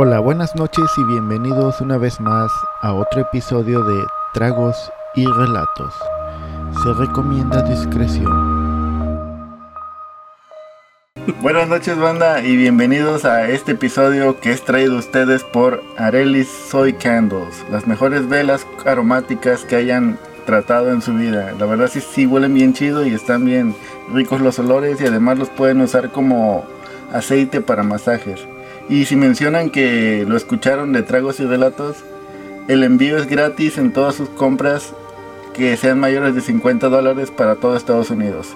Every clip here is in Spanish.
Hola, buenas noches y bienvenidos una vez más a otro episodio de Tragos y Relatos. Se recomienda discreción. Buenas noches banda y bienvenidos a este episodio que es traído a ustedes por Arelis Soy Candles, las mejores velas aromáticas que hayan tratado en su vida. La verdad sí, sí huelen bien chido y están bien ricos los olores y además los pueden usar como aceite para masajes. Y si mencionan que lo escucharon de Tragos y Relatos, el envío es gratis en todas sus compras que sean mayores de 50 dólares para todo Estados Unidos.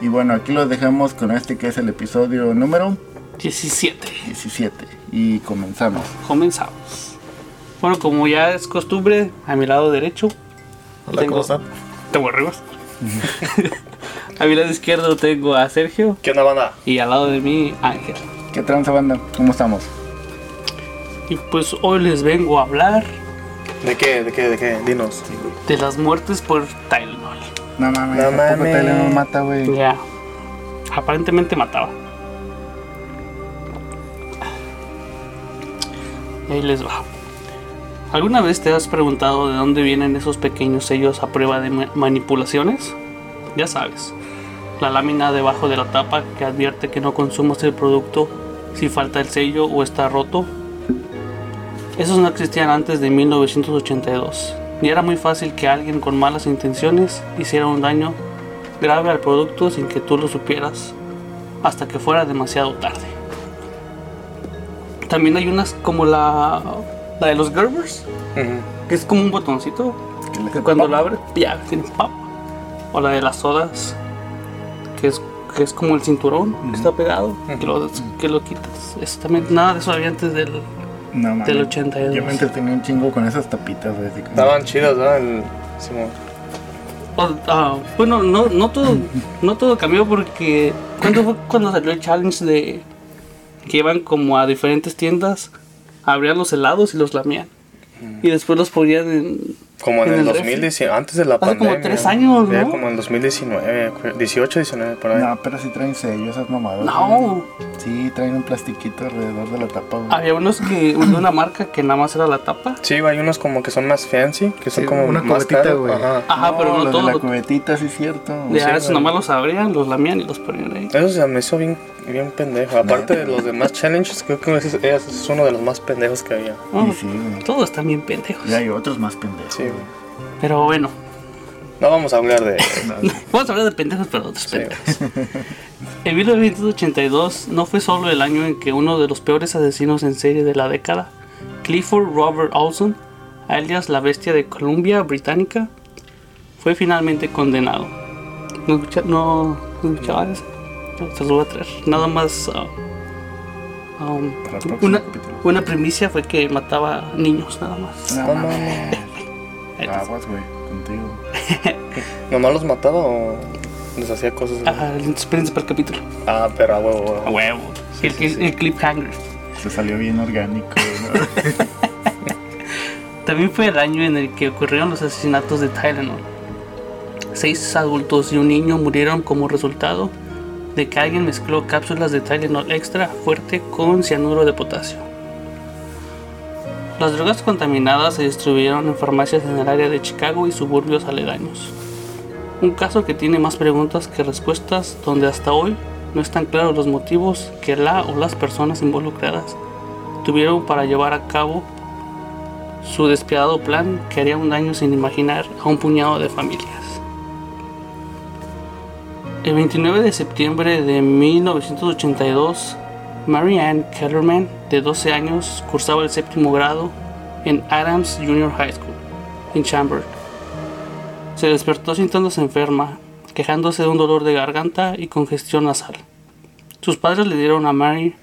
Y bueno, aquí los dejamos con este que es el episodio número 17. 17. Y comenzamos. Comenzamos. Bueno, como ya es costumbre, a mi lado derecho Hola, ¿cómo están? tengo arriba. a mi lado izquierdo tengo a Sergio ¿Qué onda, banda? y al lado de mí Ángel. ¿Qué tranza banda? ¿Cómo estamos? Y pues hoy les vengo a hablar ¿De qué? ¿De qué? ¿De qué? Dinos. de las muertes por Tylenol. No mames, No ¿a poco mames. Tylenol mata, güey? Ya. Aparentemente mataba. Y ahí les va. ¿Alguna vez te has preguntado de dónde vienen esos pequeños sellos a prueba de ma- manipulaciones? Ya sabes, la lámina debajo de la tapa que advierte que no consumas el producto si falta el sello o está roto. Esos no existían antes de 1982 y era muy fácil que alguien con malas intenciones hiciera un daño grave al producto sin que tú lo supieras hasta que fuera demasiado tarde. También hay unas como la, la de los Gerbers, que es como un botoncito Que cuando lo abres, ya tiene pop. O la de las sodas, que es, que es como el cinturón que está pegado, que, lo, que lo quitas. Eso también, nada de eso había antes del, No del 82. Yo me entretenía un chingo con esas tapitas, güey. así como- Estaban chidos, ¿no? El... Simón. O- ah, bueno, no, no todo, no todo cambió porque cuando fue cuando salió el challenge de que iban como a diferentes tiendas, abrían los helados y los lamían. Y después los ponían en... Como en En el el refri. 2019, antes de la Hace como pandemia. tres años, Ya ¿no? como en 2019, 18, 19, por ahí. No, pero sí traen sellos esas mamadas. No. Sí, traen un plastiquito alrededor de la tapa, güey. había unos que, de una marca que nada más era la tapa. Sí, hay unos como que son más fancy, que son Sí, como una más cubetita, güey. Ajá. Ajá, pero no los todo. de la lo- cubetita, sí es cierto. Ya, Sí, eso nomás los abrían, los lamían y los ponían ahí. Eso se me hizo bien, bien pendejo. Aparte de los demás challenges, creo que ese, es uno de los más pendejos que había. Oh, sí, güey. todos están bien pendejos. Y hay otros más pendejos. Sí, güey. Pero bueno, No vamos a hablar de... vamos a hablar de pendejos, pero de otros Sí, pendejos. En 1982 no fue solo el año en que uno de los peores asesinos en serie de la década, Clifford Robert Olson, alias la bestia de Columbia Británica, fue finalmente condenado. ¿No, escucha- no, ¿no escuchaban eso? No, se los voy a traer. Nada más. ah, um, el una, una primicia fue que mataba niños, nada más. No. Aguas, güey, contigo. ¿Nomás los mataba o les hacía cosas? Ah, el principal capítulo. Ah, pero a huevo, a A huevo. huevo. el, el- el cliffhanger. Se salió bien orgánico, ¿no? También fue el año en el que ocurrieron los asesinatos de Tylenol. Seis adultos y un niño murieron como resultado de que alguien mezcló cápsulas de Tylenol extra fuerte con cianuro de potasio. Las drogas contaminadas se distribuyeron en farmacias en el área de Chicago y suburbios aledaños. Un caso que tiene más preguntas que respuestas, donde hasta hoy no están claros los motivos que la o las personas involucradas tuvieron para llevar a cabo su despiadado plan que haría un daño sin imaginar a un puñado de familias. El 29 de septiembre de 1982, Mary Ann Kellerman, de 12 años, cursaba el séptimo grado en Adams Junior High School, en Chambord. Se despertó sintiéndose enferma, quejándose de un dolor de garganta y congestión nasal. Sus padres le dieron a Mary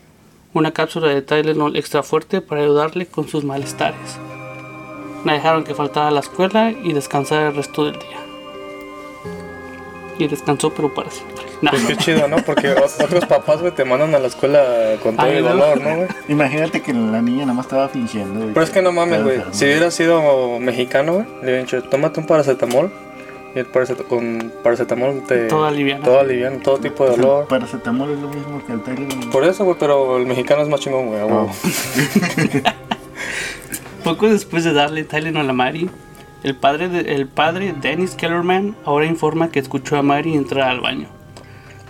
una cápsula de Tylenol extra fuerte para ayudarle con sus malestares. La dejaron que faltara a la escuela y descansara el resto del día. Y descansó, pero para. Pues qué chido, ¿no? Porque otros papás, güey, te mandan a la escuela con todo Ay, el dolor, ¿no, güey? Imagínate que la niña nada más estaba fingiendo. güey, Pero es que no mames, güey. Si hubiera sido mexicano, güey, le hubieran dicho, tómate un paracetamol Y el paracet- con paracetamol te... Todo aliviana. Todo aliviana, todo tipo de El dolor. paracetamol es lo mismo que el Tylenol. Por eso, güey, pero el mexicano es más chingón, güey. huevo. Poco después de darle Tylenol a Mary, el padre, de- el padre Dennis Kellerman ahora informa que escuchó a Mary entrar al baño.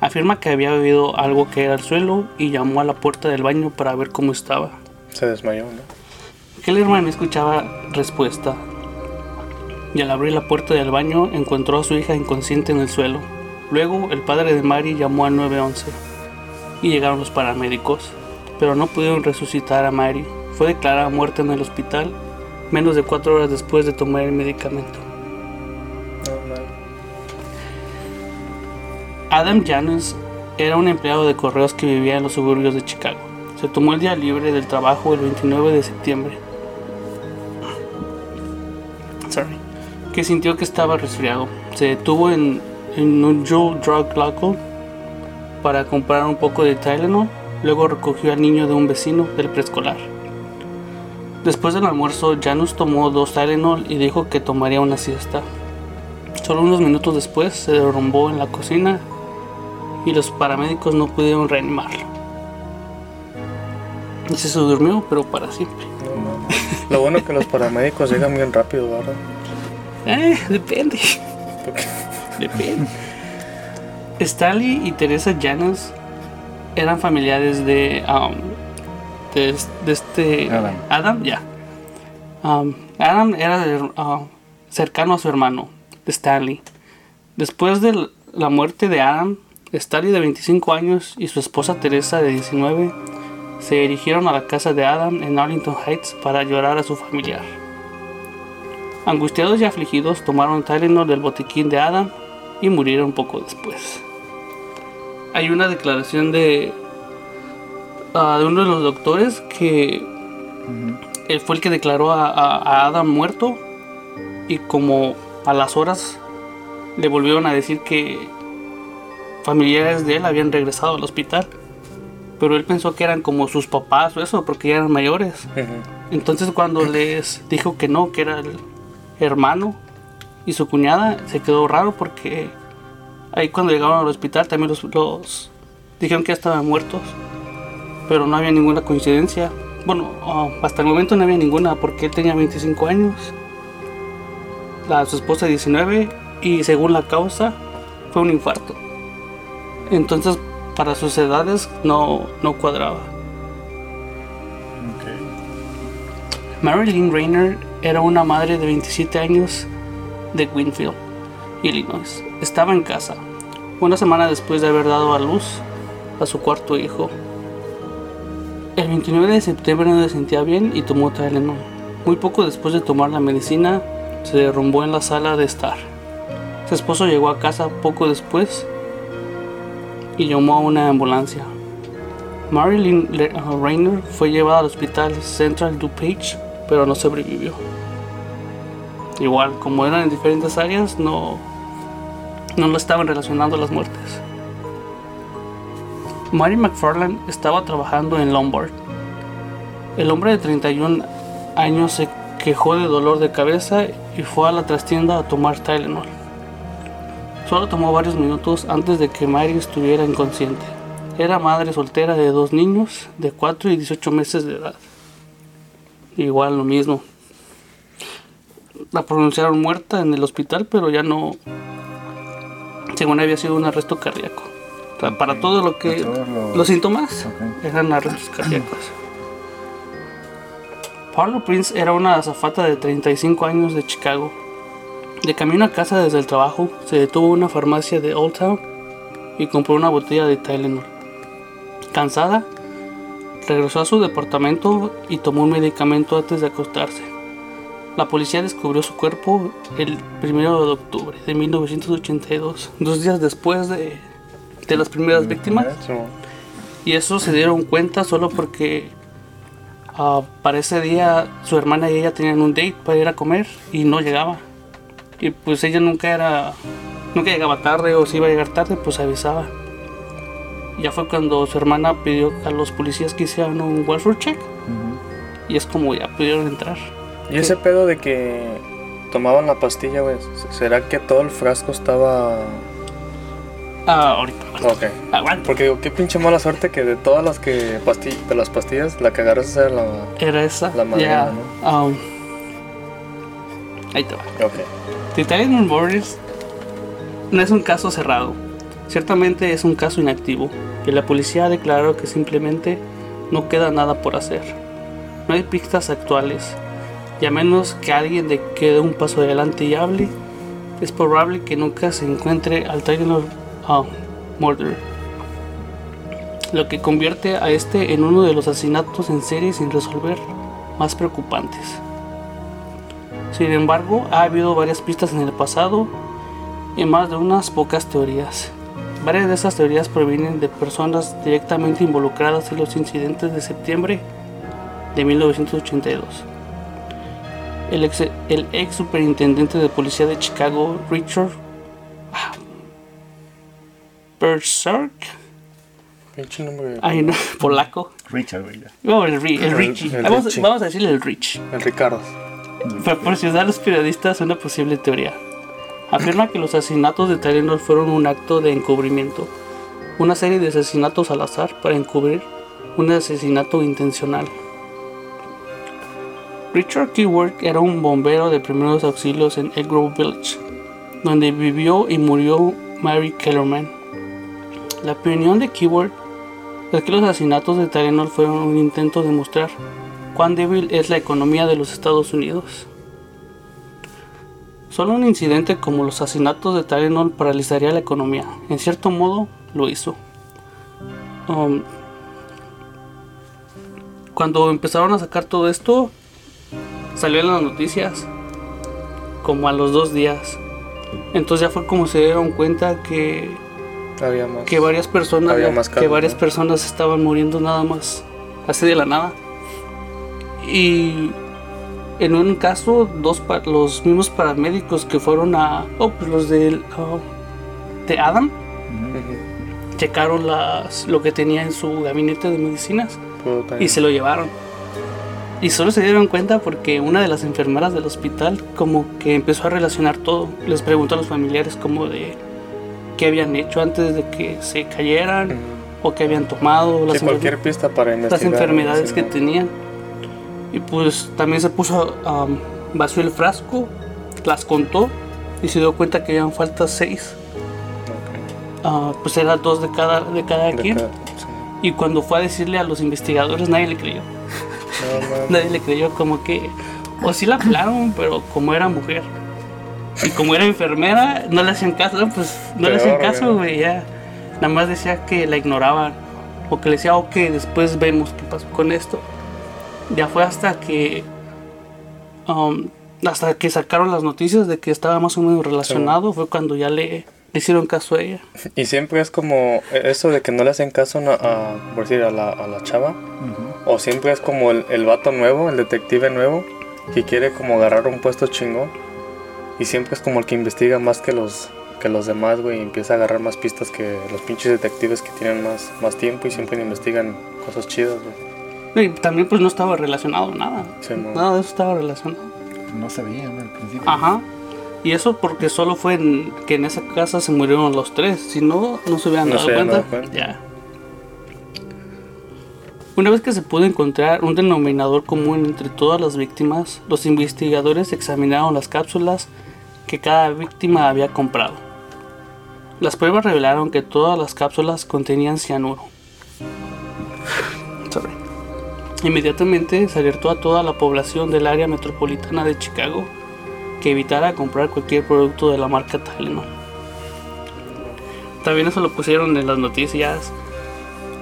Afirma que había bebido algo que era al suelo y llamó a la puerta del baño para ver cómo estaba. Se desmayó, ¿no? Kellerman escuchaba respuesta y al abrir la puerta del baño encontró a su hija inconsciente en el suelo. Luego el padre de Mary llamó al 911 y llegaron los paramédicos, pero no pudieron resucitar a Mary. Fue declarada muerta en el hospital menos de cuatro horas después de tomar el medicamento. Adam Janes era un empleado de correos que vivía en los suburbios de Chicago. Se tomó el día libre del trabajo el 29 de septiembre. Sorry. Que sintió que estaba resfriado. Se detuvo en, en un Joe Drug Local para comprar un poco de Tylenol. Luego recogió al niño de un vecino del preescolar. Después del almuerzo, Janus tomó dos Tylenol y dijo que tomaría una siesta. Solo unos minutos después se derrumbó en la cocina y los paramédicos no pudieron reanimarlo. Y se durmió, pero para siempre. No. Lo bueno es que los paramédicos llegan bien rápido, ¿verdad? Eh, depende. Depende. Stanley y Teresa Janes eran familiares de, um, de, de este Adam. ya. Um, Adam era uh, cercano a su hermano, Stanley. Después de la muerte de Adam, Stanley de 25 años y su esposa Teresa de 19 se dirigieron a la casa de Adam en Arlington Heights para llorar a su familiar. Angustiados y afligidos, tomaron Tylenol del botiquín de Adam y murieron poco después. Hay una declaración de, ah, de uno de los doctores que él fue el que declaró a, a- a Adam muerto y como a las horas le volvieron a decir que familiares de él habían regresado al hospital. Pero él pensó que eran como sus papás o eso, porque ya eran mayores. Entonces cuando les dijo que no, que era el hermano y su cuñada, se quedó raro porque ahí cuando llegaron al hospital también los, los dijeron que ya estaban muertos. Pero no había ninguna coincidencia. Bueno, ah, hasta el momento no había ninguna porque él tenía 25 años. La, su esposa 19 y según la causa fue un infarto. Entonces para sus edades no, no cuadraba. Marilyn Rayner era una madre de 27 años de Winfield, Illinois. Estaba en casa, una semana después de haber dado a luz a su cuarto hijo. El 29 de septiembre no se sentía bien y tomó Tylenol. Muy poco después de tomar la medicina, se derrumbó en la sala de estar. Su esposo llegó a casa poco después y llamó a una ambulancia. Marilyn uh, Rayner fue llevada al hospital Central DuPage, pero no sobrevivió. Igual, como eran en diferentes áreas, no, no lo estaban relacionando las muertes. Mary McFarland estaba trabajando en Lombard. El hombre de 31 años se quejó de dolor de cabeza y fue a la trastienda a tomar Tylenol. Solo tomó varios minutos antes de que Mary estuviera inconsciente. Era madre soltera de dos niños de 4 y 18 meses de edad. Igual lo mismo. La pronunciaron muerta en el hospital, pero ya no. Según había sido un arresto cardíaco. O sea, para todo lo que. Los- Los síntomas Ok. eran arrestos cardíacos. Paula Prince era una azafata de 35 años de Chicago. De camino a casa desde el trabajo, se detuvo en una farmacia de Old Town y compró una botella de Tylenol. Cansada, regresó a su departamento y tomó un medicamento antes de acostarse. La policía descubrió su cuerpo el 1 de octubre de 1982, dos días después de, de las primeras víctimas. Simón. Y eso se dieron cuenta solo porque ah, para ese día su hermana y ella tenían un date para ir a comer y no llegaba. Y pues ella nunca era, nunca llegaba tarde o si iba a llegar tarde, pues avisaba. Ya fue cuando su hermana pidió a los policías que hicieran un welfare check Ujú. y es como ya pudieron entrar. Y ese pedo de que tomaban la pastilla, güey, ¿será que todo el frasco estaba...? Ah, ahorita. Ok. Aguanta. Porque digo, qué pinche mala suerte que de todas las que pasti- de las pastillas, la que agarras era la... Era esa. La madera, ya. um, ahí te va. Ok. The Tylenol Murders no es un caso cerrado. Ciertamente es un caso inactivo y la policía ha declarado que simplemente no queda nada por hacer. No hay pistas actuales y a menos que alguien de quede un paso adelante y hable, es probable que nunca se encuentre al Tylenol ah, Murderer. Lo que convierte a este en uno de los asesinatos en serie sin resolver más preocupantes. Sin embargo, ha habido varias pistas en el pasado y más de unas pocas teorías. Varias de esas teorías provienen de personas directamente involucradas en los incidentes de septiembre de 1982. El ex, el ex superintendente de policía de Chicago, Richard ah, Berserk, Pinche nombre. ay no, polaco, Richard, güey. no, el, el El- Richie, el vamos, Richie. vamos a decirle el Rich. El Ricardo. Proporcionar a los periodistas una posible teoría. Afirma que los asesinatos de Tylenol fueron un acto de encubrimiento, una serie de asesinatos al azar para encubrir un asesinato intencional. Richard Keyword era un bombero de primeros auxilios en Grove Village, donde vivió y murió Mary Kellerman. La opinión de Keyword es que los asesinatos de Tylenol fueron un intento de mostrar cuán débil es la economía de los Estados Unidos. Solo un incidente como los asesinatos de Tylenol paralizaría la economía. En cierto modo, lo hizo. Um, cuando empezaron a sacar todo esto, salió en las noticias. Como a los dos días. Entonces ya fue como se dieron cuenta que, Había más. que varias personas Había más que varias ¿no? personas estaban muriendo nada más así de la nada. Y en un caso, dos los mismos paramédicos que fueron a. Oh, pues los del, ah, de Adam. Ujú. Checaron las, lo que tenía en su gabinete de medicinas Puta, y se lo llevaron. Y solo se dieron cuenta porque una de las enfermeras del hospital como que empezó a relacionar todo. Les preguntó a los familiares como de qué habían hecho antes de que se cayeran Ujú. o qué habían tomado, las, Sí, cualquier pista para las enfermedades que tenían. Y pues también se puso, um, vació el frasco, las contó y se dio cuenta que habían falta seis. Ah, pues eran dos de cada, de cada De quien. cada- sí. Y cuando fue a decirle a los investigadores, nadie le creyó. No. Nadie le creyó como que, o sí la pelaron, pero como era mujer. Y como era enfermera, no le hacían caso, pues no le hacían caso, güey, ya. Nada más decía que la ignoraban. O que le decía, ok, después vemos qué pasó con esto. Ya fue hasta que. um, hasta que sacaron las noticias de que estaba más o menos relacionado, fue cuando ya le, le hicieron caso a ella. Y siempre es como eso de que no le hacen caso a, a- por decir, a la, a la chava. O siempre es como el, el vato nuevo, el detective nuevo, que quiere como agarrar un puesto chingón. Y siempre es como el que investiga más que los, que los demás, güey. Y empieza a agarrar más pistas que los pinches detectives que tienen más, más tiempo y siempre investigan cosas chidas, güey. Y también pues no estaba relacionado nada. Sí, no. Nada de eso estaba relacionado. No sabían al principio. Ajá. Y eso porque solo fue en, que en esa casa se murieron los tres. Si no, no se hubieran No dado se hubieran cuenta. dado cuenta. Ya. Una vez que se pudo encontrar un denominador común entre todas las víctimas, los investigadores examinaron las cápsulas que cada víctima había comprado. Las pruebas revelaron que todas las cápsulas contenían cianuro. Inmediatamente se alertó a toda la población del área metropolitana de Chicago que evitara comprar cualquier producto de la marca Tylenol. También eso lo pusieron en las noticias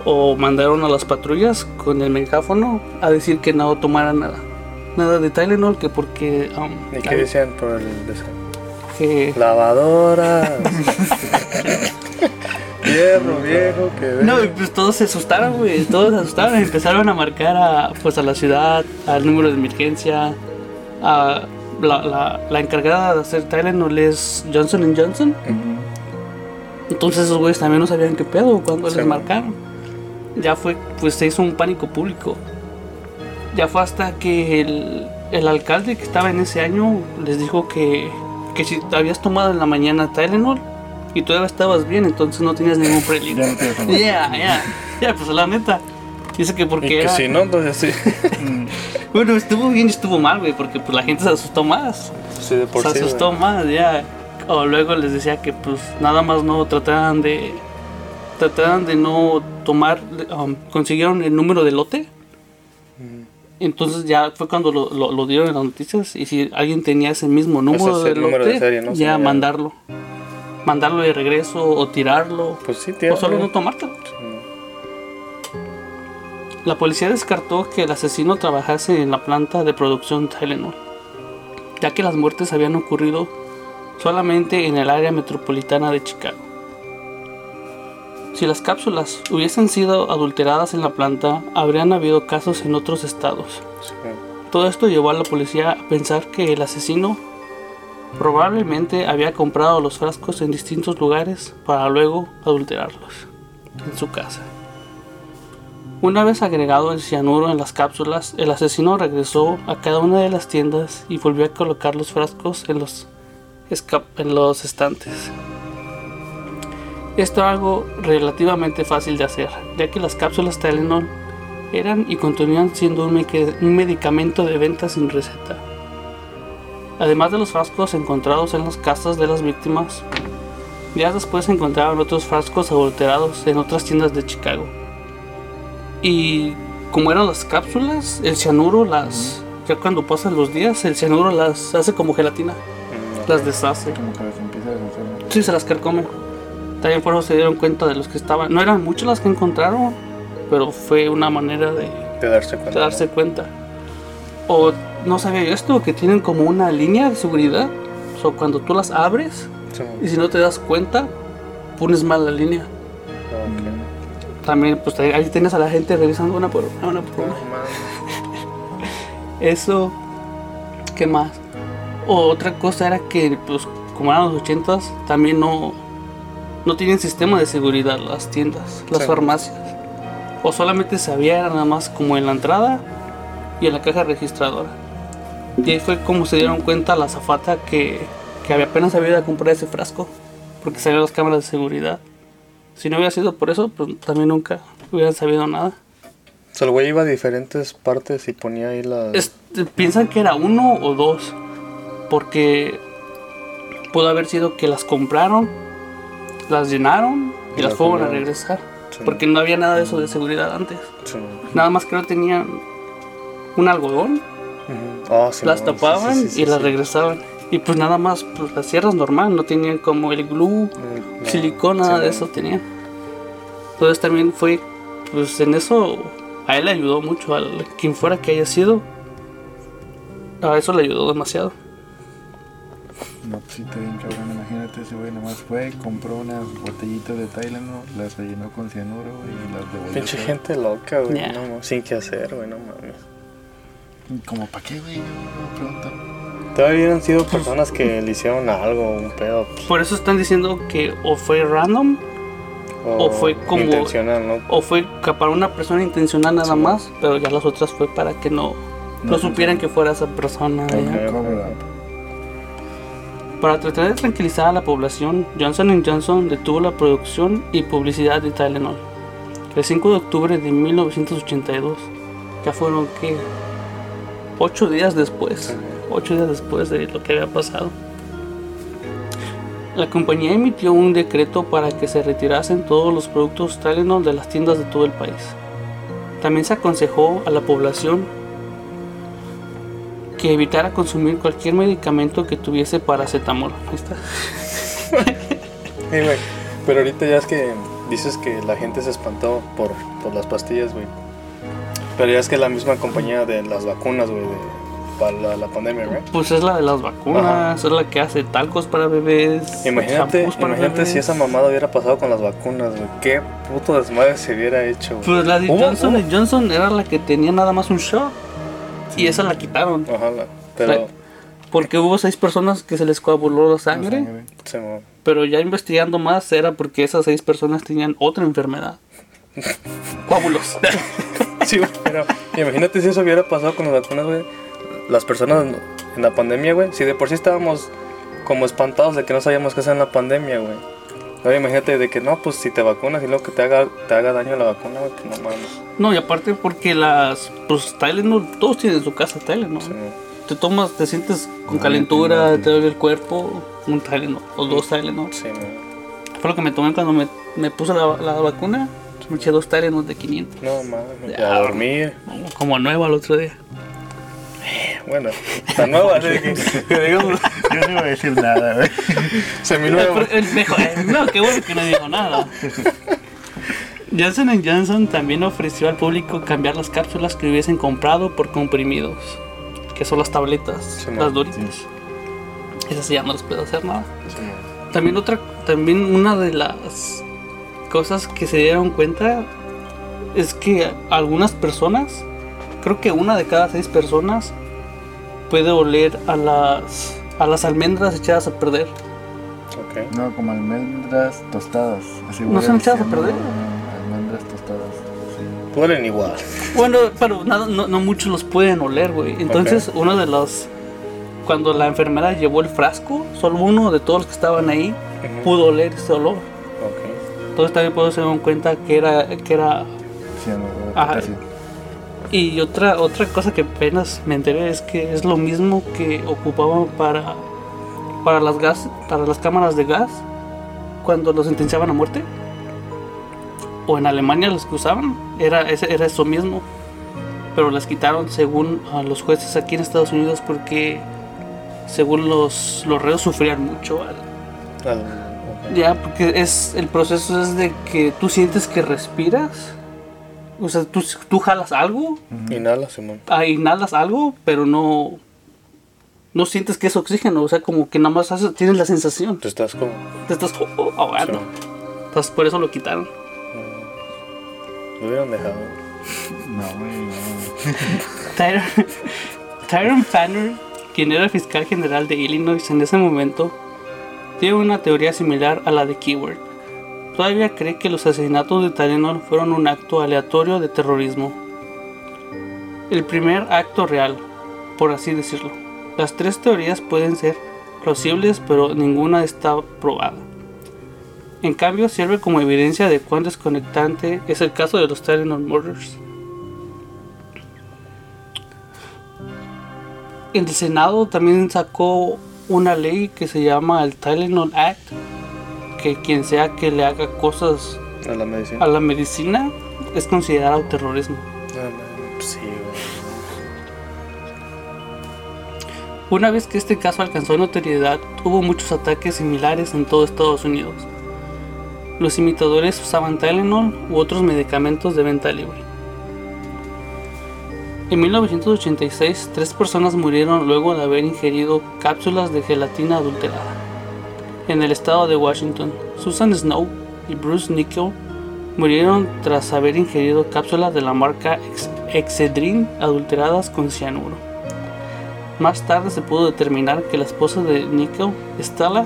o mandaron a las patrullas con el megáfono a decir que no tomaran nada. Nada de Tylenol que porque um, ¿Y qué decían por el deseo? que Lavadoras. Hierro viejo que. No, pues todos se asustaron, güey. Todos se asustaron. Empezaron a marcar a, pues, a la ciudad, al número de emergencia. A la, la, la encargada de hacer Tylenol es Johnson Johnson. Entonces esos güeyes también no sabían qué pedo cuando Sí, les marcaron. Ya fue, pues se hizo un pánico público. Ya fue hasta que el, el alcalde que estaba en ese año les dijo que, que si habías tomado en la mañana Tylenol y todavía estabas bien, entonces no tenías ningún peligro. Ya no. Ya, ya, ya, pues la neta. Dice que Y porque que era... si no, entonces sí. Mm, Bueno, estuvo bien y estuvo mal, güey, porque pues la gente se asustó más. Sí, de por se sí. asustó güey. más, ya. O luego les decía que pues nada más no trataran de... Trataran de no tomar... um, consiguieron el número de lote. Entonces ya fue cuando lo, lo- lo dieron en las noticias y si alguien tenía ese mismo número, es de el número lote, de serie, ¿no? Sí, ya ya. Mandarlo. De regreso o tirarlo. Pues sí, o solo no tomártelo. La policía descartó que el asesino trabajase en la planta de producción Tylenol, ya que las muertes habían ocurrido solamente en el área metropolitana de Chicago. Si las cápsulas hubiesen sido adulteradas en la planta, habrían habido casos en otros estados. Sí. Todo esto llevó a la policía a pensar que el asesino probablemente había comprado los frascos en distintos lugares para luego adulterarlos en su casa. Una vez agregado el cianuro en las cápsulas, el asesino regresó a cada una de las tiendas y volvió a colocar los frascos en los, en los estantes. Esto era algo relativamente fácil de hacer, ya que las cápsulas Tylenol eran y continuan siendo un, un medicamento de venta sin receta. Además de los frascos encontrados en las casas de las víctimas, días después se encontraron otros frascos adulterados en otras tiendas de Chicago. Y como eran las cápsulas, el cianuro las... Ya cuando pasan los días, el cianuro las hace como gelatina, Mm, las deshace. Como que las empieza a deshacer. Sí, se las carcome. También por eso se dieron cuenta de los que estaban. No eran muchas las que encontraron, pero fue una manera de, De darse cuenta. de darse cuenta. O no sabía yo esto, que tienen como una línea de seguridad. O cuando tú las abres Sí, y si no te das cuenta, pones mal la línea. También, pues ahí tienes a la gente revisando una por una, una por una. Eso, ¿qué más? O otra cosa era que, pues, como eran los ochentas, también no, no tienen sistema de seguridad las tiendas, las Sí. farmacias. O solamente se había nada más como en la entrada y en la caja registradora. Y ahí fue como se dieron cuenta la zafata que, que había apenas había ido a comprar ese frasco, porque salieron las cámaras de seguridad. Si no hubiera sido por eso, pues también nunca hubieran sabido nada. O sea, el güey iba a diferentes partes y ponía ahí las. Este, piensan que era uno o dos. Porque pudo haber sido que las compraron, las llenaron y, Y las fueron a regresar. Sí. Porque no había nada de eso de seguridad antes. Sí. Nada más que tenían un algodón, Sí, las tapaban sí, sí, sí, y las sí. regresaban. Y pues nada más, pues las cierras normal, no tenían como el glue, no. silicón, nada Sí, de eso tenían. Entonces también fue, pues en eso a él le ayudó mucho, a quien fuera que haya sido. A eso le ayudó demasiado. No, pues sí, está bien cabrón. Imagínate, ese güey nomás fue, compró unas botellitas de Tylenol, las rellenó con cianuro y las devolvió. Pinche gente loca, güey. No, sin qué hacer, güey, no mames. Como, ¿para qué, güey? Yo me pregunto. Todavía hubieran sido personas que le hicieron algo, un pedo. Por eso están diciendo que o fue random O fue como- Intencional, ¿no? o fue para una persona intencional nada Sí. más, pero ya las otras fue para que no, no, No supieran que fuera esa persona. Para tratar de tranquilizar a la población, Johnson Johnson detuvo la producción y publicidad de Tylenol. El 5 de octubre de 1982, ya fueron que 8 días después, 8 días después de lo que había pasado. La compañía emitió un decreto para que se retirasen todos los productos Tylenol de las tiendas de todo el país. También se aconsejó a la población que evitara consumir cualquier medicamento que tuviese paracetamol. Está. Pero ahorita ya es que dices que la gente se espantó por, por las pastillas, güey. Pero ya es que la misma compañía de las vacunas, güey, para la, la pandemia, güey. Pues es la de las vacunas, es la que hace talcos para bebés. Imagínate, para imagínate si esa mamada hubiera pasado con las vacunas, güey. Qué puto desmadre se hubiera hecho, güey. Pues la de Johnson hubo- Johnson era la que tenía nada más un shot. Y esa la quitaron. Ojalá. Pero, Porque hubo seis personas que se les coaguló la sangre. La Pero ya investigando más era porque esas seis personas tenían otra enfermedad. Coágulos. Sí, güey, pero imagínate si eso hubiera pasado con las vacunas, güey. Las personas en la pandemia, güey. Si de por sí estábamos como espantados de que no sabíamos qué hacer en la pandemia, güey. Ahora imagínate de que no, pues si te vacunas y luego que te haga, te haga daño la vacuna, güey, que no mames. No, y aparte porque las, pues Tylenol, todos tienen en su casa Tylenol. Sí, Te tomas, te sientes con No, calentura, no, no. te duele el cuerpo, un Tylenol o dos Tylenol. sí. Fue lo que me tomé cuando me, me puse la, la vacuna. Me eché dos Tylenol de 500. No mames, Ya. a dormir. Como nuevo al otro día. Bueno, está nueva, así que, que digamos, Yo no iba a decir nada, güey. eh, no, qué bueno que no digo nada. Johnson Johnson también ofreció al público cambiar las cápsulas que hubiesen comprado por comprimidos, que son las tabletas, Sí, las man. doritas. Esas ya no les puedo hacer nada. Sí. También otra, también una de las cosas que se dieron cuenta es que algunas personas, creo que una de cada seis personas puede oler a las a las almendras echadas a perder. Ok. No, como almendras tostadas. Así ¿No son echadas a perder? eh, Almendras tostadas. Sí. Huelen igual. Bueno, pero nada, no, no muchos los pueden oler, güey. Entonces, uno de los cuando la enfermera llevó el frasco, solo uno de todos los que estaban ahí pudo oler ese olor. Entonces también puedo se dieron cuenta que era que era Sí, no, Ajá. Y otra, otra cosa que apenas me enteré es que es lo mismo que ocupaban para, para, las gas, para las cámaras de gas cuando los sentenciaban a muerte. O en Alemania los que usaban, era, era eso mismo. Pero las quitaron según a los jueces aquí en Estados Unidos porque según los, los reos sufrían mucho. al- Al-. Ya, porque es el proceso es de que tú sientes que respiras. O sea, tú, tú jalas algo Inhala, Simón. ah, inhalas algo, pero no no sientes que es oxígeno, o sea, como que nada más haces- tienes la sensación, Tú estás como. te estás oh, oh, ahogando. Entonces por eso lo quitaron. Lo hubieran dejado. No, güey, no. Tyron, Tyron Fanner, quien era fiscal general de Illinois en ese momento, tiene una teoría similar a la de Keyword. Todavía cree que los asesinatos de Tylenol fueron un acto aleatorio de terrorismo. El primer acto real, por así decirlo. Las tres teorías pueden ser plausibles, pero ninguna está probada. En cambio, sirve como evidencia de cuán desconectante es el caso de los Tylenol Murders. El Senado también sacó una ley que se llama el Tylenol Act, que quien sea que le haga cosas A la medicina. a la medicina es considerado terrorismo. Sí, güey. Una vez que este caso alcanzó notoriedad, hubo muchos ataques similares en todo Estados Unidos. Los imitadores usaban Tylenol u otros medicamentos de venta libre. En 1986, tres personas murieron luego de haber ingerido cápsulas de gelatina adulterada. En el estado de Washington, Susan Snow y Bruce Nickel murieron tras haber ingerido cápsulas de la marca Ex- Excedrin adulteradas con cianuro. Más tarde se pudo determinar que la esposa de Nickel, Stella,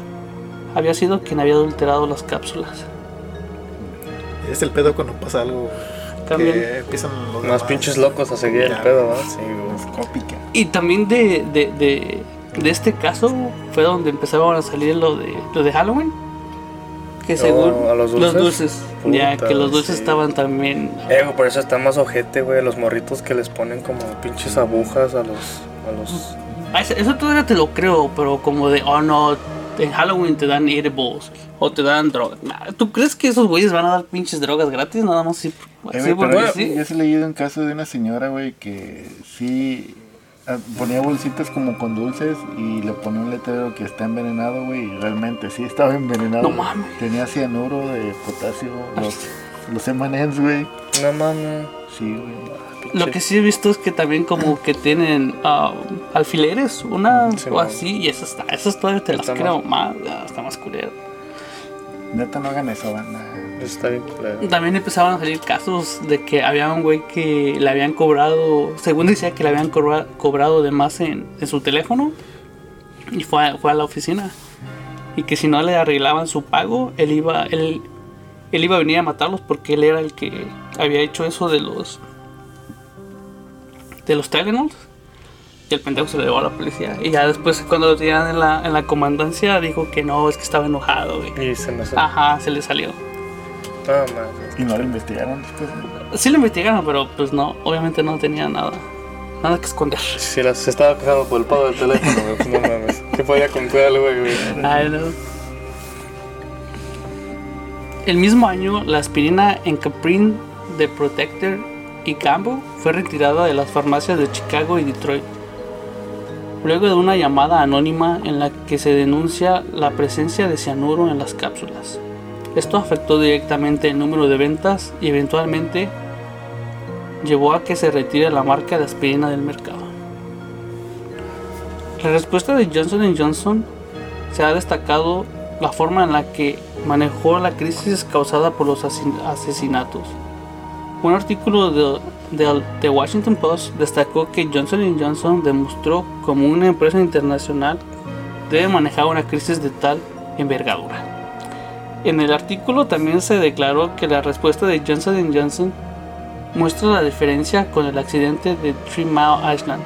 había sido quien había adulterado las cápsulas. Es el pedo cuando pasa algo También. que empiezan los Más pinches locos a seguir el pedo, ¿verdad? Sí, güey, es cópica. Y también de, de, de, de este caso fue donde empezaban a salir lo de, lo de Halloween. Que según Oh, ¿a los dulces? dulces, ya que los dulces sí. estaban también. Eh, güey, por eso está más ojete, güey. Los morritos que les ponen como pinches agujas a los. A los... Eso todavía te lo creo, pero como de, oh no, en Halloween te dan edibles o te dan drogas. Nah, ¿Tú crees que esos güeyes van a dar pinches drogas gratis? Nada más sí, Eh, sí, porque yo, sí. yo sí he leído un caso de una señora, güey, que sí ah, ponía bolsitas como con dulces y le ponía un letrero que está envenenado, güey, y realmente sí estaba envenenado. No mames. Tenía cianuro de potasio, los, los M&M's, güey. No mames. Sí, güey. Lo que sí he visto es que también como que tienen ah, alfileres, una Sí, o no. así, y esas, esas todavía te las creo más, está más culero. Neta, no hagan eso, banda. Eso está bien culero. También empezaban a salir casos de que había un güey que le habían cobrado, según decía que le habían cobra- cobrado de más en, en su teléfono y fue a, fue a la oficina y que si no le arreglaban su pago, él iba, él, él iba a venir a matarlos porque él era el que había hecho eso de los de los Tylenols. Y el pendejo se lo llevó a la policía. Y ya después, cuando lo tenían en la, en la comandancia, dijo que no, es que estaba enojado. güey. Y se me salió. Ajá, se le salió. Mames. Y no lo investigaron después. Sí lo investigaron, pero pues no, obviamente no tenía nada, nada que esconder. Si se estaba quejando por el pago del teléfono, güey. No mames. Que podía comprar algo, güey. Ay, no. El mismo año, la aspirina Encaprin de Protector y Cambo fue retirada de las farmacias de Chicago y Detroit. Luego de una llamada anónima en la que se denuncia la presencia de cianuro en las cápsulas. Esto afectó directamente el número de ventas y eventualmente llevó a que se retire la marca de aspirina del mercado. La respuesta de Johnson Johnson se ha destacado la forma en la que manejó la crisis causada por los asesinatos. Un artículo de, The Washington Post destacó que Johnson Johnson demostró como una empresa internacional debe manejar una crisis de tal envergadura. En el artículo también se declaró que la respuesta de Johnson Johnson muestra la diferencia con el accidente de Three Mile Island,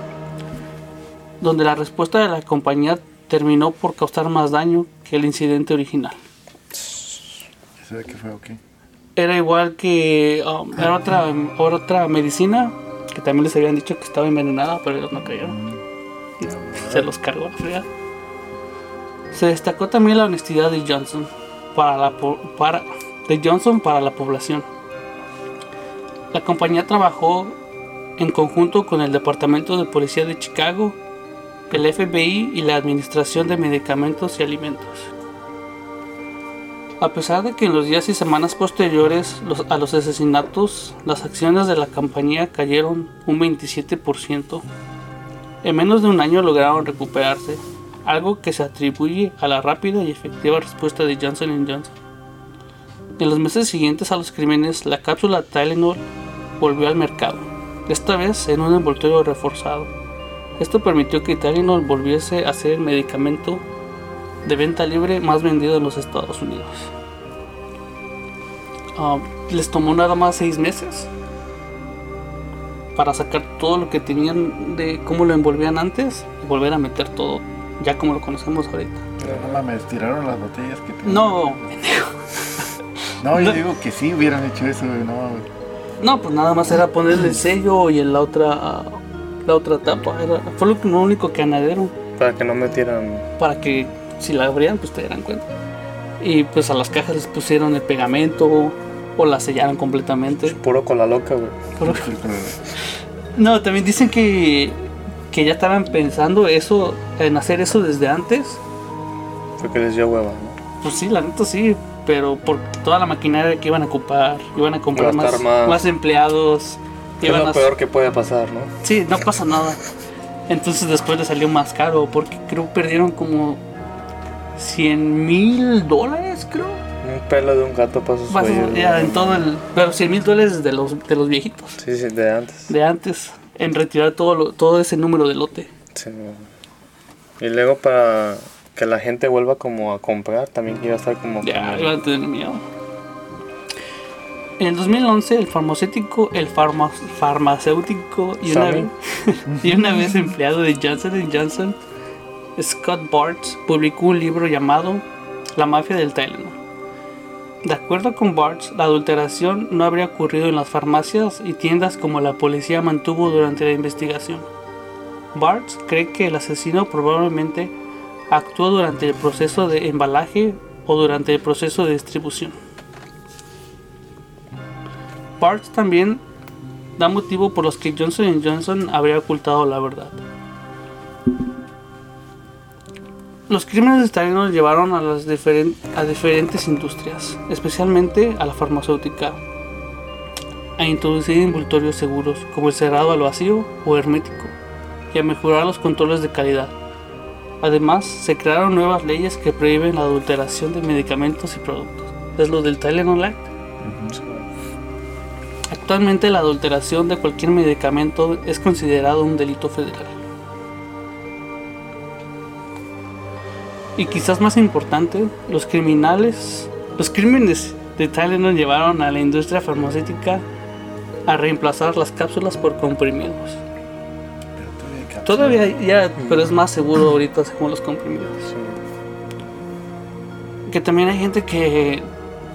donde la respuesta de la compañía terminó por causar más daño que el incidente original. ¿Eso de qué fue o? Era igual que um, era otra, otra medicina que también les habían dicho que estaba envenenada, pero ellos no creyeron. Se los cargó la fregada. Se destacó también la honestidad de Johnson para la para de Johnson para la población. La compañía trabajó en conjunto con el Departamento de Policía de Chicago, el FBI y la Administración de Medicamentos y Alimentos. A pesar de que en los días y semanas posteriores a los asesinatos, las acciones de la compañía cayeron un 27%, en menos de un año lograron recuperarse, algo que se atribuye a la rápida y efectiva respuesta de Johnson Johnson. En los meses siguientes a los crímenes, la cápsula Tylenol volvió al mercado, esta vez en un envoltorio reforzado. Esto permitió que Tylenol volviese a ser el medicamento de venta libre más vendido en los Estados Unidos. Ah, les tomó nada más seis meses para sacar todo lo que tenían de cómo lo envolvían antes y volver a meter todo ya como lo conocemos ahorita. No mames, tiraron las botellas que tenían. No, No, yo No. digo que sí hubieran hecho eso, no. no, pues nada más era ponerle el sello y en la otra la otra tapa. Era, fue lo, lo único que añadieron Para que no metieran. para que si la abrían pues te dieran cuenta. Y pues a las cajas les pusieron el pegamento o la sellaron completamente. Puro con la loca, güey. No, también dicen que, que ya estaban pensando eso, en hacer eso desde antes. Porque les dio hueva, ¿no? Pues sí, la neta sí, pero por toda la maquinaria que iban a ocupar, iban a comprar más, más. más empleados. Que es iban lo a- peor que puede pasar, ¿no? Sí, no pasa nada. Entonces después le salió más caro porque creo perdieron como 100 mil dólares, creo. Un pelo de un gato pasa su en todo el... Pero 100 mil dólares de los, de los viejitos, Sí, sí, de antes. de antes, en retirar todo, lo- todo ese número de lote. Sí. Y luego para que la gente vuelva como a comprar, también iba a estar como... Ya, iban a tener miedo. En el 2011, el farmacéutico, el farma- farmacéutico y una, vez, y una vez empleado de Johnson Johnson, Scott Bartz, publicó un libro llamado La mafia del Tylenol. De acuerdo con Bartz, la adulteración no habría ocurrido en las farmacias y tiendas como la policía mantuvo durante la investigación. Bartz cree que el asesino probablemente actuó durante el proceso de embalaje o durante el proceso de distribución. Bartz también da motivo por los que Johnson Johnson habría ocultado la verdad. Los crímenes de Tylenol llevaron a, las diferen- a diferentes industrias, especialmente a la farmacéutica, a introducir envoltorios seguros como el cerrado al vacío o hermético y a mejorar los controles de calidad. Además, se crearon nuevas leyes que prohíben la adulteración de medicamentos y productos. Es lo del Tylenol Act. Actualmente la adulteración de cualquier medicamento es considerado un delito federal. Y quizás más importante, los criminales, los crímenes de Tylenol llevaron a la industria farmacéutica a reemplazar las cápsulas por comprimidos. Todavía ya, pero es más seguro ahorita según los comprimidos. Que también hay gente que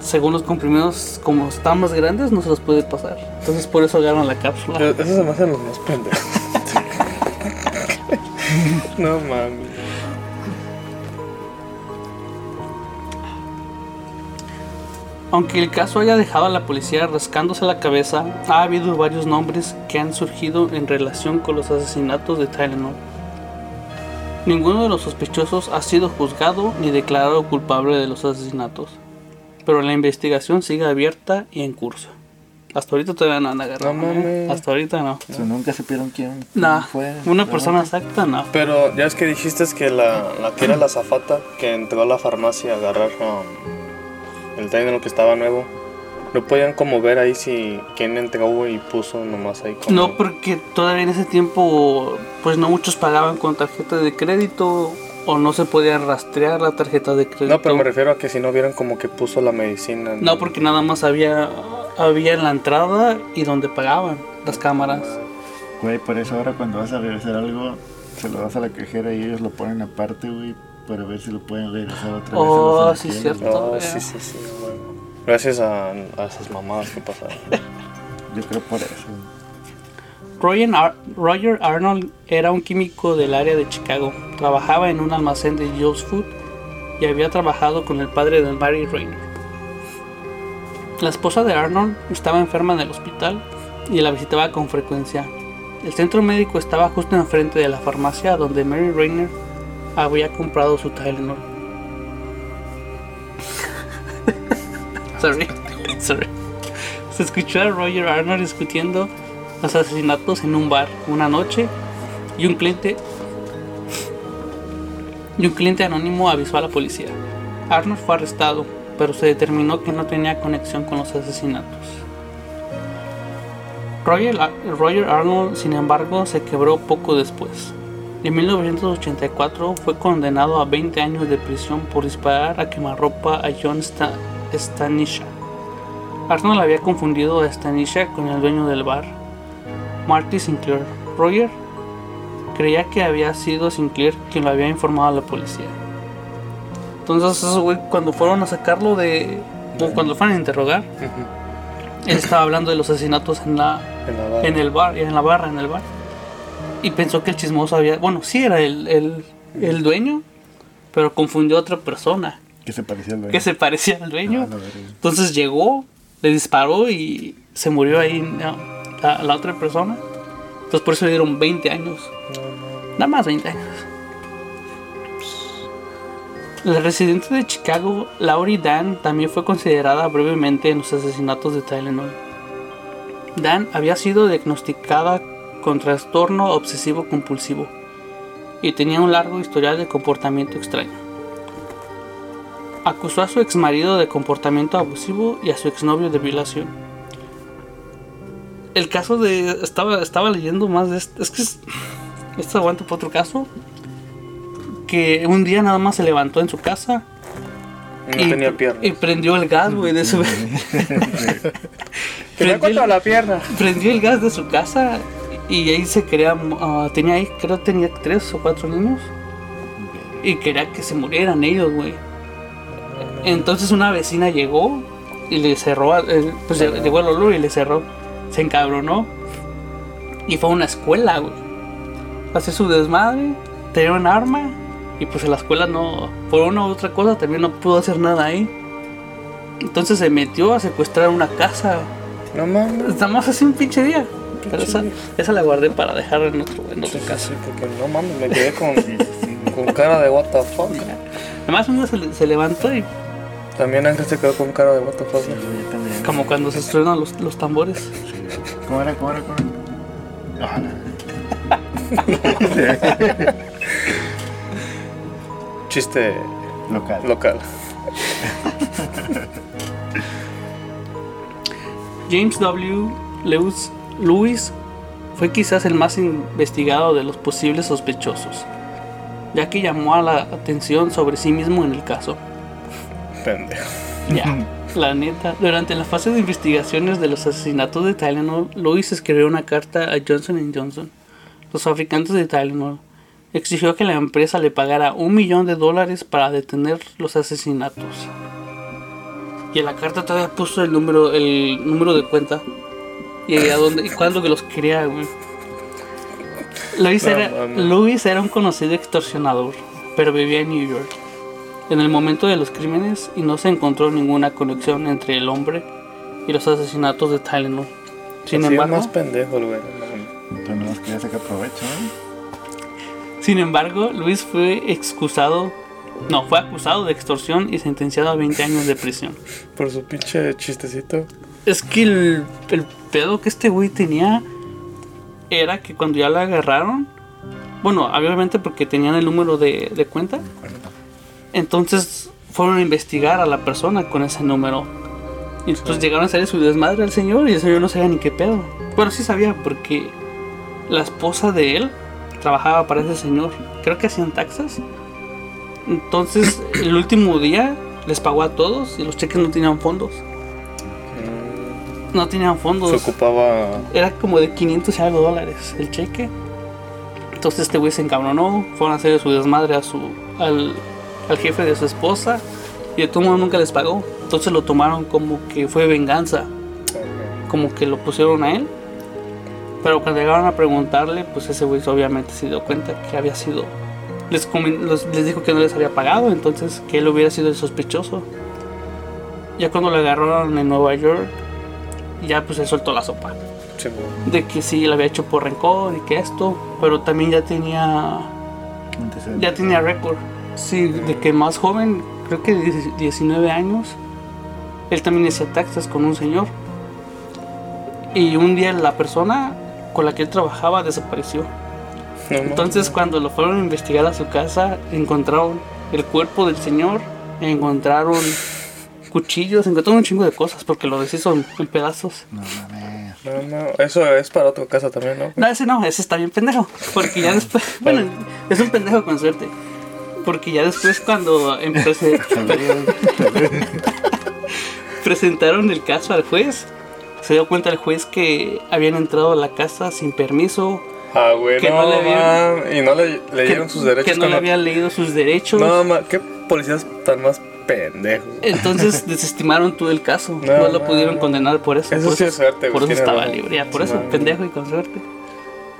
según los comprimidos, como están más grandes, no se los puede pasar. Entonces por eso agarran la cápsula. Eso se me hacen los más pendejos. no mami. Aunque el caso haya dejado a la policía rascándose la cabeza, ha habido varios nombres que han surgido en relación con los asesinatos de Tylenol. Ninguno de los sospechosos ha sido juzgado ni declarado culpable de los asesinatos, pero la investigación sigue abierta y en curso. Hasta ahorita todavía no han agarrado. No ¿eh? mames. Hasta ahorita no. Sea, nunca supieron quién, quién No, fue. una persona exacta no. Pero ya es que dijiste que la, la que era la zafata que entró a la farmacia a agarrar um, el Tylenol que estaba nuevo. No podían como ver ahí si quién entregó y puso nomás ahí como... No, porque todavía en ese tiempo, pues no muchos pagaban con tarjeta de crédito o no se podía rastrear la tarjeta de crédito. No, pero me refiero a que si no vieran como que puso la medicina. No, porque nada más había, había en la entrada y donde pagaban las cámaras. Güey, por eso ahora cuando vas a regresar algo, se lo das a la cajera y ellos lo ponen aparte, güey, para ver si lo pueden regresar otra vez. a Oh, los sí, cierto. Oh, sí, sí, sí. bueno. Gracias a, a esas mamadas que pasaron. Yo creo por eso. Roger, Ar- Roger Arnold era un químico del área de Chicago. Trabajaba en un almacén de Joe's Food y había trabajado con el padre de Mary Rayner. La esposa de Arnold estaba enferma en el hospital y la visitaba con frecuencia. El centro médico estaba justo enfrente de la farmacia donde Mary Rayner había comprado su Tylenol. sorry, sorry. Se escuchó a Roger Arnold discutiendo los asesinatos en un bar una noche y un cliente y un cliente anónimo avisó a la policía. Arnold fue arrestado, pero se determinó que no tenía conexión con los asesinatos. Roger, Roger Arnold, sin embargo, se quebró poco después. En 1984 fue condenado a 20 años de prisión por disparar a quemarropa a John Sta- Stanisha. Arnold había confundido a Stanisha con el dueño del bar, Marty Sinclair. Roger creía que había sido Sinclair quien lo había informado a la policía. Entonces, esos güey, cuando fueron a sacarlo de. o cuando lo fueron a interrogar, él estaba hablando de los asesinatos en la, En la barra. en el bar, en la barra, en el bar. Y pensó que el chismoso había. Bueno, sí era el, el, el dueño, pero confundió a otra persona Que se parecía al dueño. que se parecía al dueño. Ah. Entonces llegó, le disparó y se murió ahí la, la otra persona. Entonces por eso le dieron 20 años. Nada más 20 años. La residente de Chicago, Laurie Dan, también fue considerada brevemente en los asesinatos de Tylenol. Dan había sido diagnosticada con trastorno obsesivo compulsivo y tenía un largo historial de comportamiento extraño. Acusó a su exmarido de comportamiento abusivo y a su exnovio de violación. El caso de. Estaba, estaba leyendo más de esto. Es que es- esto aguanta por otro caso. Que un día nada más se levantó en su casa No tenía pierna. y prendió el gas, güey, de su. Prendió, la pierna. prendió el gas de su casa y ahí se quería. ah, tenía ahí, creo tenía tres o cuatro niños. Y quería que se murieran ellos, güey. Entonces una vecina llegó y le cerró, pues llegó el olor y le cerró. Se encabronó. Y fue a una escuela, güey. Hacía su desmadre, tenía un arma. Y pues en la escuela no, por una u otra cosa también no pudo hacer nada ahí. Entonces se metió a secuestrar una casa. No mames. Nada más así un pinche día. Pero esa, esa la guardé para dejar en otro, en otra casa. Sí, porque no mames, me quedé con, con cara de what the fuck. Además un día se, se levantó y También Ángel se quedó con cara de what the fuck. Sí, como cuando se estrenan los, los tambores. Sí. ¿Cómo era? ¿Cómo era? ¿Cómo era? Ah, Chiste local. local. James W. Lewis, Lewis fue quizás el más investigado de los posibles sospechosos, ya que llamó a la atención sobre sí mismo en el caso. Pendejo. Ya, la neta. Durante la fase de investigaciones de los asesinatos de Tylenol, Lewis escribió una carta a Johnson Johnson, los fabricantes de Tylenol, exigió que la empresa le pagara un millón de dólares para detener los asesinatos. Y en la carta todavía puso el número, el número de cuenta y a dónde y cuándo que los quería, güey. Luis, No era, mames. Luis era un conocido extorsionador, pero vivía en New York en el momento de los crímenes y no se encontró ninguna conexión entre el hombre y los asesinatos de Tylenol. Sin embargo, más pendejo, el güey. no mames. Tú no quería sacar provecho, ¿eh? sin embargo, Luis fue excusado, no, fue acusado de extorsión y sentenciado a 20 años de prisión. Por su pinche chistecito. Es que el, el pedo que este güey tenía era que cuando ya la agarraron, bueno, obviamente porque tenían el número de, de cuenta, entonces fueron a investigar a la persona con ese número. Y entonces llegaron a salir su desmadre al señor y el señor no sabía ni qué pedo. Bueno, sí sabía porque la esposa de él trabajaba para ese señor. Creo que hacían taxas. Entonces, el último día les pagó a todos y los cheques no tenían fondos. No tenían fondos. Se ocupaba. Era como de 500 y algo dólares el cheque. Entonces este güey se encabronó, fueron a hacer su desmadre a su, al, al jefe de su esposa y de todo modo nunca les pagó. Entonces lo tomaron como que fue venganza, como que lo pusieron a él. Pero cuando llegaron a preguntarle, pues ese güey obviamente se dio cuenta que había sido... Les, les dijo que no les había pagado, entonces que él hubiera sido el sospechoso. Ya cuando lo agarraron en Nueva York, ya pues él soltó la sopa Sí, de que sí lo había hecho por rencor y que esto, pero también ya tenía ya tenía récord. Sí, de que más joven, creo que de 19 años, él también hacía taxas con un señor. Y un día la persona con la que él trabajaba desapareció. No, no. Entonces cuando lo fueron a investigar a su casa, encontraron el cuerpo del señor, encontraron cuchillos, encontraron un chingo de cosas porque lo deshizo en- en pedazos. No mames. No, no, eso es para otra casa también, ¿no? No, ese no, ese está bien pendejo. Porque ya después. Bueno, es un pendejo con suerte. Porque ya después, cuando empecé- presentaron el caso al juez, se dio cuenta el juez que habían entrado a la casa sin permiso. Ah, güey, Que no, no le habían- Y no le leyeron que, sus derechos. que no le habían leído sus derechos. No, ma, qué policías tan más pendejos. Entonces desestimaron todo el caso. No, No, lo no. pudieron condenar por eso. Eso por sí es suerte, Por eso estaba libre. Ya, por Sí, eso, pendejo y con suerte.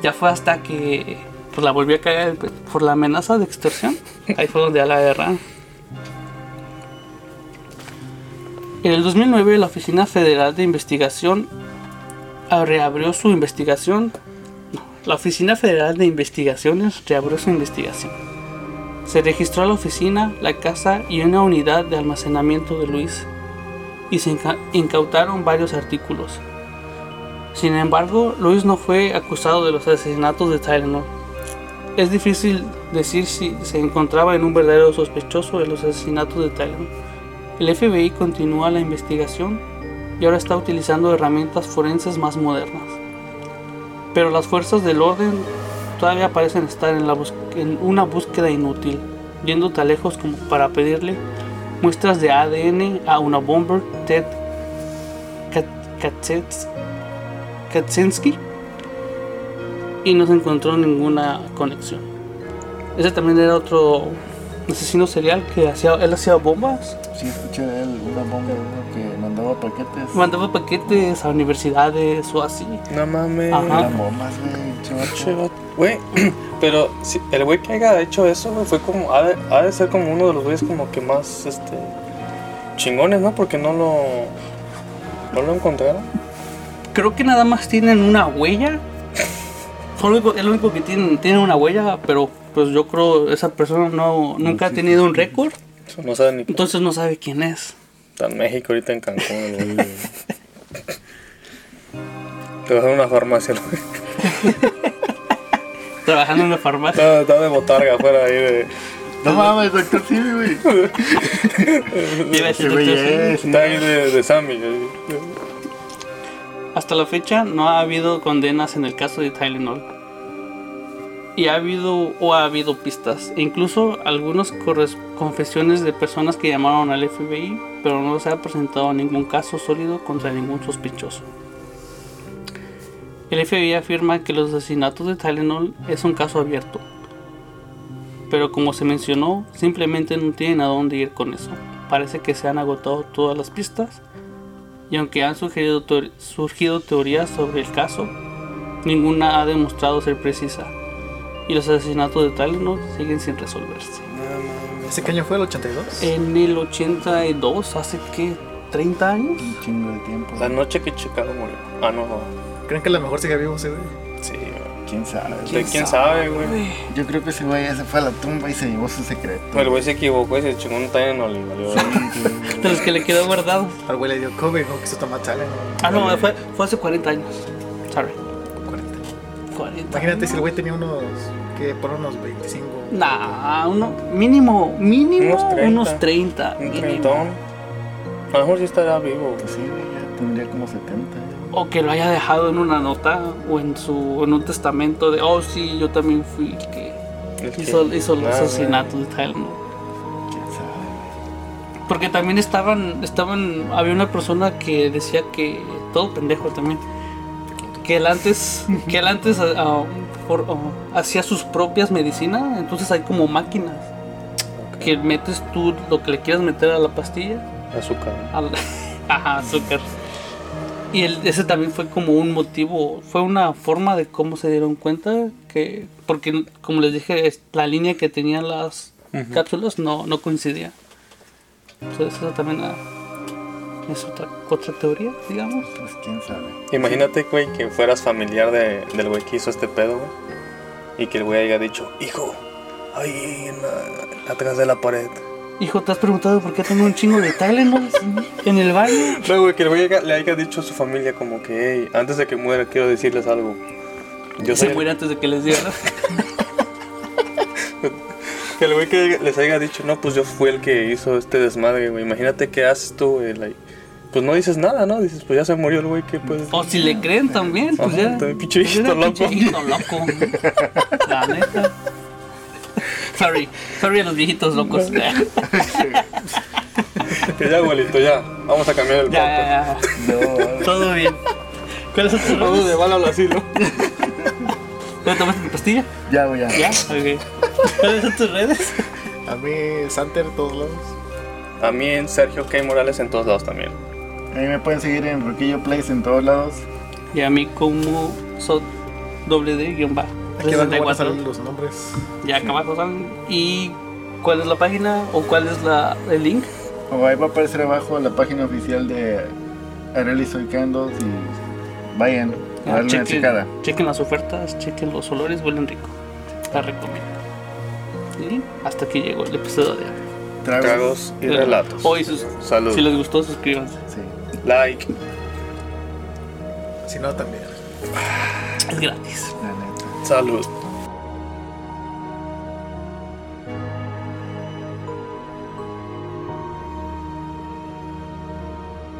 Ya fue hasta que pues, la volvió a caer por la amenaza de extorsión. Ahí fue donde ya la agarraron. En el 2009 la Oficina Federal de Investigación reabrió su investigación. No, la Oficina Federal de Investigaciones reabrió su investigación. Se registró la oficina, la casa y una unidad de almacenamiento de Luis y se inca- incautaron varios artículos. Sin embargo, Luis no fue acusado de los asesinatos de Tylenol. Es difícil decir si se encontraba en un verdadero sospechoso de los asesinatos de Tylenol. El FBI continúa la investigación y ahora está utilizando herramientas forenses más modernas. Pero las fuerzas del orden todavía parecen estar en, la una búsqueda inútil, yendo tan lejos como para pedirle muestras de ADN a una bomber Ted Kaczynski y no se encontró ninguna conexión. Ese también era otro asesino serial que hacía, él hacía bombas, Sí, escuché de él una bomba mandaba paquetes. mandaba paquetes a universidades o así. No mames. Ajá. Güey. pero si el güey que haya hecho eso, güey, fue como. Ha de, ha de ser como uno de los güeyes como que más, este. chingones, ¿no? Porque no lo. No lo encontraron. Creo que nada más tienen una huella. Fue lo único- es lo único que tienen, tienen una huella, pero pues yo creo esa persona no nunca ha tenido un récord, no ni. entonces no sabe quién es. Está en México ahorita en Cancún, güey. Te vas a una farmacia, güey. Trabajando en la farmacia. Está, está de botarga afuera ahí de. No mames, doctor Simi, güey. Iba a decir, doctor. Está ahí de, de Sammy. Hasta la fecha no ha habido condenas en el caso de Tylenol. Y ha habido o ha habido pistas, e incluso algunas confesiones de personas que llamaron al FBI, pero no se ha presentado ningún caso sólido contra ningún sospechoso. El FBI afirma que los asesinatos de Tylenol es un caso abierto. Pero como se mencionó, simplemente no tienen a dónde ir con eso. Parece que se han agotado todas las pistas. Y aunque han surgido teorías sobre el caso, ninguna ha demostrado ser precisa. Y los asesinatos de Tylenol siguen sin resolverse. ¿Ese qué año fue? ¿El 82? En el 82, hace que 30 años. Un chingo de tiempo. La noche que Chicago murió. Ah, no, no. ¿Creen que a lo mejor sigue vivo ese güey? Sí, güey. ¿Quién sabe? ¿De quién sabe, güey? Yo creo que ese güey ya se fue a la tumba y se llevó su secreto. El güey se equivocó y se chingó un Tylenol y valió. De los que le quedó guardado. Al güey le dio COVID, no quiso tomar chale, ¿no? Ah, no, fue, fue hace 40 años. Sorry. 40. 40. Imagínate si el güey tenía unos, que por unos 25. Nah, uno, mínimo, mínimo Unos unos 30. 30. Un mínimo. treintón. A lo mejor sí estará vivo. Pues sí, güey, ya tendría como 70. ya. O que lo haya dejado en una nota o en su en un testamento de, oh sí, yo también fui el que El que- hizo, hizo los asesinatos de Tylenol. ¿Quién sabe? Porque también estaban, estaban, había una persona que decía que, todo pendejo también, que él antes, que él antes ah, ah, por- ah, hacía sus propias medicinas, entonces hay como máquinas que metes tú lo que le quieras meter a la pastilla, Azúcar. al, ajá, azúcar. Y el- ese también fue como un motivo, fue una forma de cómo se dieron cuenta que, porque como les dije, la línea que tenían las cápsulas no, no coincidía. Entonces eso también es otra, otra teoría, digamos. Pues quién sabe. Imagínate, güey, que fueras familiar de, del güey que hizo este pedo, güey. Y que el güey haya dicho, hijo, ahí en la, atrás de la pared. Hijo, ¿te has preguntado por qué tengo un chingo de Tylenol en el baño? No, güey, que el güey le haya dicho a su familia como que, hey, antes de que muera quiero decirles algo. Yo Se muere antes de que les diga. ¿no? Que el güey que les haya dicho, no, pues yo fui el que hizo este desmadre, güey. Imagínate qué haces tú, güey. like, pues no dices nada, ¿no? Dices, pues ya se murió el güey, ¿qué puedes O si le creen también, pues Ajá, ya. también pinche viejito loco. viejito loco. La neta. Sorry, sorry a los viejitos locos. ya, Que ya, abuelito, ya. Vamos a cambiar el ya, ya. No, Todo bien. ¿Cuáles son tus Vamos de bala al asilo. ¿Ya tomaste tu pastilla? ya, güey, ya. Ya, ok. ¿Cuáles son tus redes? A mí, Santer, todos lados. A mí en Sergio K. Morales en todos lados también. A mí me pueden seguir en Roquillo Place en todos lados. Y a mí como so doble D guion bajo. Aquí abajo van a 64. salir los nombres. Ya acá abajo salen. ¿Y cuál es la página o cuál es la, el link? O ahí va a aparecer abajo la página oficial de Arely Soy Candles y vayan a Ah, darle una checada. chequen las ofertas, chequen los olores, huelen rico. La recomiendo. Y hasta aquí llegó el episodio de hoy. Tragos. Tragos y relatos. Hoy, sus- Salud. si les gustó, suscríbanse. Sí. Like. Si no, también. Es gratis. La neta. Salud.